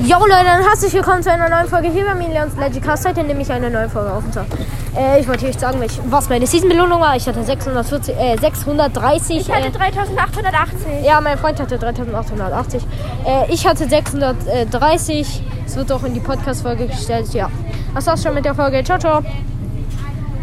Jo Leute, dann herzlich willkommen zu einer neuen Folge hier bei mir Leons Legicast. Cast. Heute nehme ich eine neue Folge auf und zwar, äh, ich wollte euch sagen, welch, was meine Season-Belohnung war. Ich hatte 640, äh, 630. Ich hatte äh, 3880. ja, mein Freund hatte 3880. Äh, ich hatte 630. Es wird auch in die Podcast-Folge gestellt. Ja, das war's schon mit der Folge. Ciao, ciao.